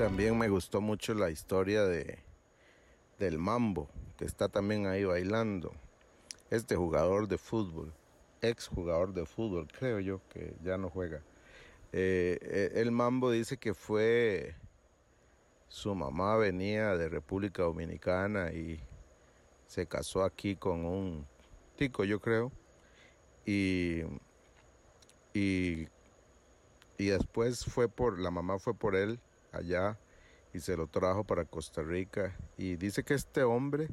También me gustó mucho la historia de del Mambo, que está también ahí bailando. Este jugador de fútbol, ex jugador de fútbol, creo yo que ya no juega. Eh, eh, el Mambo dice que fue su mamá venía de República Dominicana y se casó aquí con un tico, yo creo. Y, y, y después fue por, la mamá fue por él allá y se lo trajo para Costa Rica. Y dice que este hombre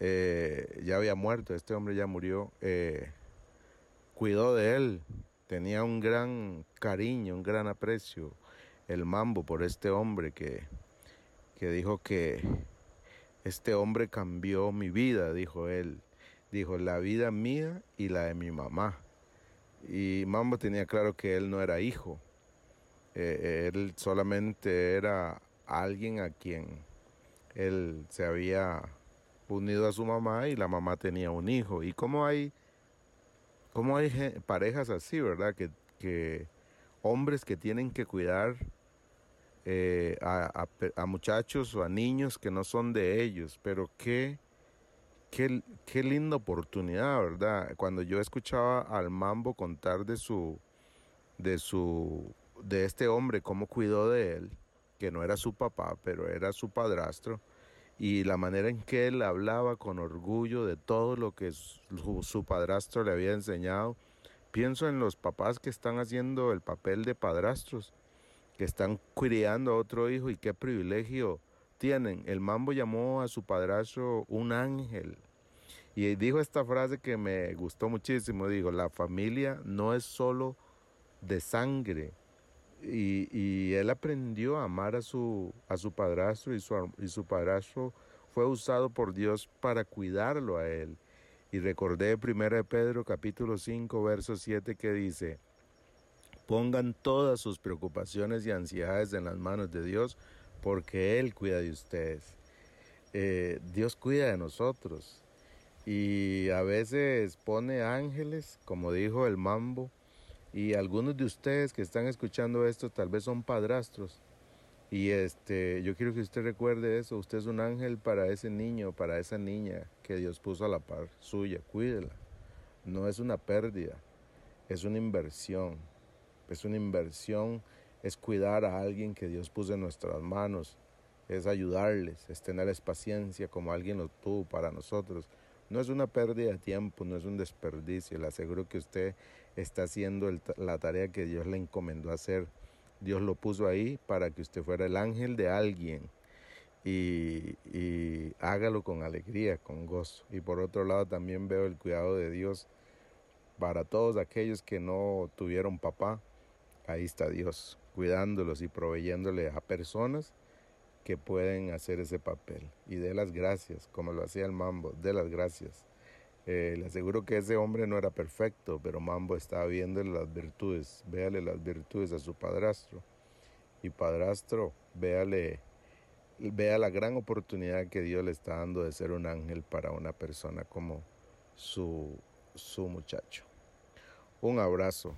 eh, ya había muerto, este hombre ya murió, eh, cuidó de él, tenía un gran cariño, un gran aprecio, el mambo por este hombre que, que dijo que este hombre cambió mi vida, dijo él, dijo la vida mía y la de mi mamá. Y Mambo tenía claro que él no era hijo, eh, él solamente era alguien a quien él se había unido a su mamá y la mamá tenía un hijo. Y como hay, como hay parejas así, ¿verdad? Que, que hombres que tienen que cuidar eh, a, a, muchachos o a niños que no son de ellos, pero qué, qué, qué linda oportunidad, ¿verdad? Cuando yo escuchaba al Mambo contar de su, de su, de este hombre, cómo cuidó de él, que no era su papá, pero era su padrastro, y la manera en que él hablaba con orgullo de todo lo que su, padrastro le había enseñado. Pienso en los papás que están haciendo el papel de padrastros, que están criando a otro hijo y qué privilegio tienen. El mambo llamó a su padrastro un ángel. Y dijo esta frase que me gustó muchísimo. Dijo, la familia no es solo de sangre, y, él aprendió a amar a su, a su padrastro y su, y su padrastro fue usado por Dios para cuidarlo a él. Y recordé 1 Pedro capítulo 5 verso 7 que dice, pongan todas sus preocupaciones y ansiedades en las manos de Dios porque Él cuida de ustedes. Eh, Dios cuida de nosotros y a veces pone ángeles, como dijo el mambo, y algunos de ustedes que están escuchando esto tal vez son padrastros. Y este, yo quiero que usted recuerde eso. Usted es un ángel para ese niño, para esa niña que Dios puso a la par suya. Cuídela. No es una pérdida, es una inversión. Es una inversión, es cuidar a alguien que Dios puso en nuestras manos. Es ayudarles, es tenerles paciencia como alguien lo tuvo para nosotros. No es una pérdida de tiempo, no es un desperdicio. Le aseguro que usted está haciendo la tarea que Dios le encomendó hacer. Dios lo puso ahí para que usted fuera el ángel de alguien y, y hágalo con alegría, con gozo. Y por otro lado también veo el cuidado de Dios para todos aquellos que no tuvieron papá. Ahí está Dios cuidándolos y proveyéndole a personas que pueden hacer ese papel. Y de las gracias, como lo hacía el Mambo, de las gracias. Eh, le aseguro que ese hombre no era perfecto, pero Mambo estaba viéndole las virtudes. Véale las virtudes a su padrastro. Y padrastro, véale, vea la gran oportunidad que Dios le está dando de ser un ángel para una persona como su, su muchacho. Un abrazo.